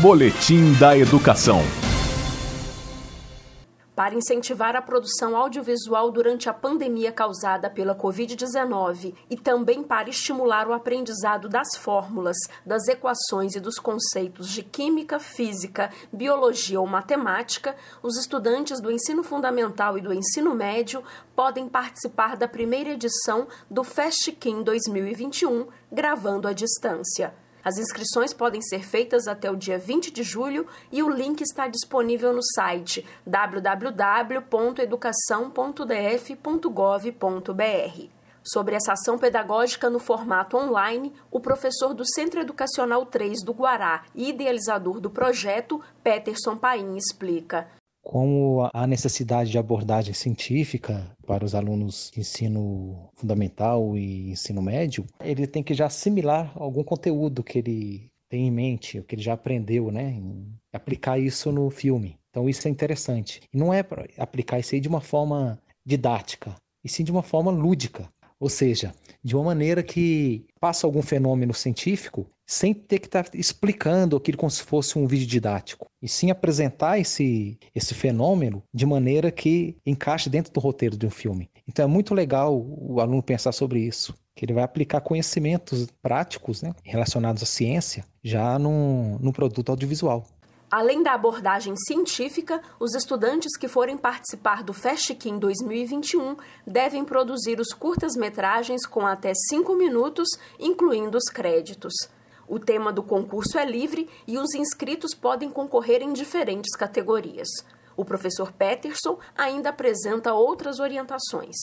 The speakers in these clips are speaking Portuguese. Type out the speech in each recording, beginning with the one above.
Boletim da Educação. Para incentivar a produção audiovisual durante a pandemia causada pela Covid-19 e também para estimular o aprendizado das fórmulas, das equações e dos conceitos de química, física, biologia ou matemática, os estudantes do ensino fundamental e do ensino médio podem participar da primeira edição do FastKim 2021, gravando à distância. As inscrições podem ser feitas até o dia 20 de julho e o link está disponível no site www.educação.df.gov.br. Sobre essa ação pedagógica no formato online, o professor do Centro Educacional 3 do Guará e idealizador do projeto, Peterson Paim, explica como a necessidade de abordagem científica para os alunos de ensino fundamental e ensino médio, ele tem que já assimilar algum conteúdo que ele tem em mente, o que ele já aprendeu, né? aplicar isso no filme. Então isso é interessante. E não é aplicar isso aí de uma forma didática, e sim de uma forma lúdica. Ou seja, de uma maneira que passa algum fenômeno científico sem ter que estar tá explicando aquilo como se fosse um vídeo didático, e sim apresentar esse, esse fenômeno de maneira que encaixe dentro do roteiro de um filme. Então é muito legal o aluno pensar sobre isso, que ele vai aplicar conhecimentos práticos né, relacionados à ciência já num, num produto audiovisual. Além da abordagem científica, os estudantes que forem participar do FastKim 2021 devem produzir os curtas-metragens com até 5 minutos, incluindo os créditos. O tema do concurso é livre e os inscritos podem concorrer em diferentes categorias. O professor Peterson ainda apresenta outras orientações.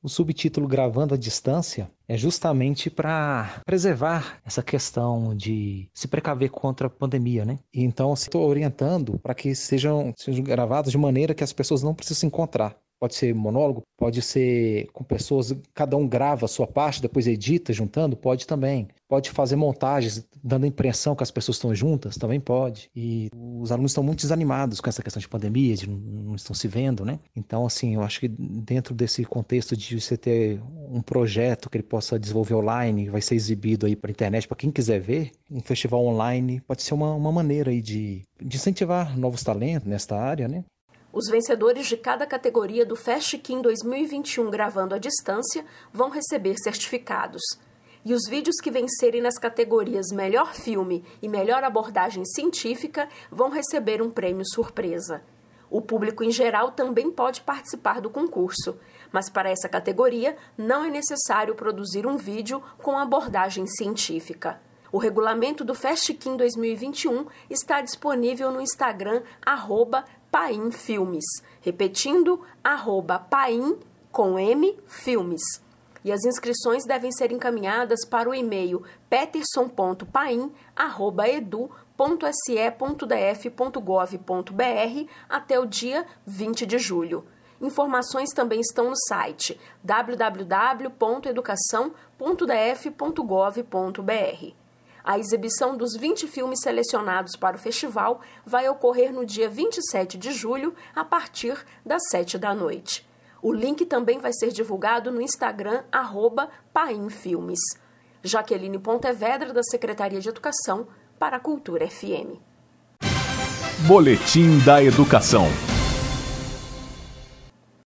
O subtítulo Gravando à Distância é justamente para preservar essa questão de se precaver contra a pandemia, né? Então, estou orientando para que sejam, sejam gravados de maneira que as pessoas não precisem se encontrar. Pode ser monólogo, pode ser com pessoas, cada um grava a sua parte, depois edita juntando, pode também. Pode fazer montagens, dando a impressão que as pessoas estão juntas, também pode. E os alunos estão muito desanimados com essa questão de pandemia, de não estão se vendo, né? Então, assim, eu acho que dentro desse contexto de você ter um projeto que ele possa desenvolver online, vai ser exibido aí para internet, para quem quiser ver, um festival online pode ser uma, uma maneira aí de, de incentivar novos talentos nesta área, né? Os vencedores de cada categoria do FastKim 2021 gravando à distância vão receber certificados. E os vídeos que vencerem nas categorias Melhor Filme e Melhor Abordagem Científica vão receber um prêmio surpresa. O público em geral também pode participar do concurso, mas para essa categoria não é necessário produzir um vídeo com abordagem científica. O regulamento do FastKim 2021 está disponível no Instagram arroba Paim Filmes. Repetindo, arroba Paim com M Filmes. E as inscrições devem ser encaminhadas para o e-mail peterson.paim.edu.se.df.gov.br até o dia 20 de julho. Informações também estão no site www.educação.df.gov.br. A exibição dos 20 filmes selecionados para o festival vai ocorrer no dia 27 de julho, a partir das 7 da noite. O link também vai ser divulgado no Instagram, arroba Painfilmes. Jaqueline Pontevedra, da Secretaria de Educação, para a Cultura FM. Boletim da Educação.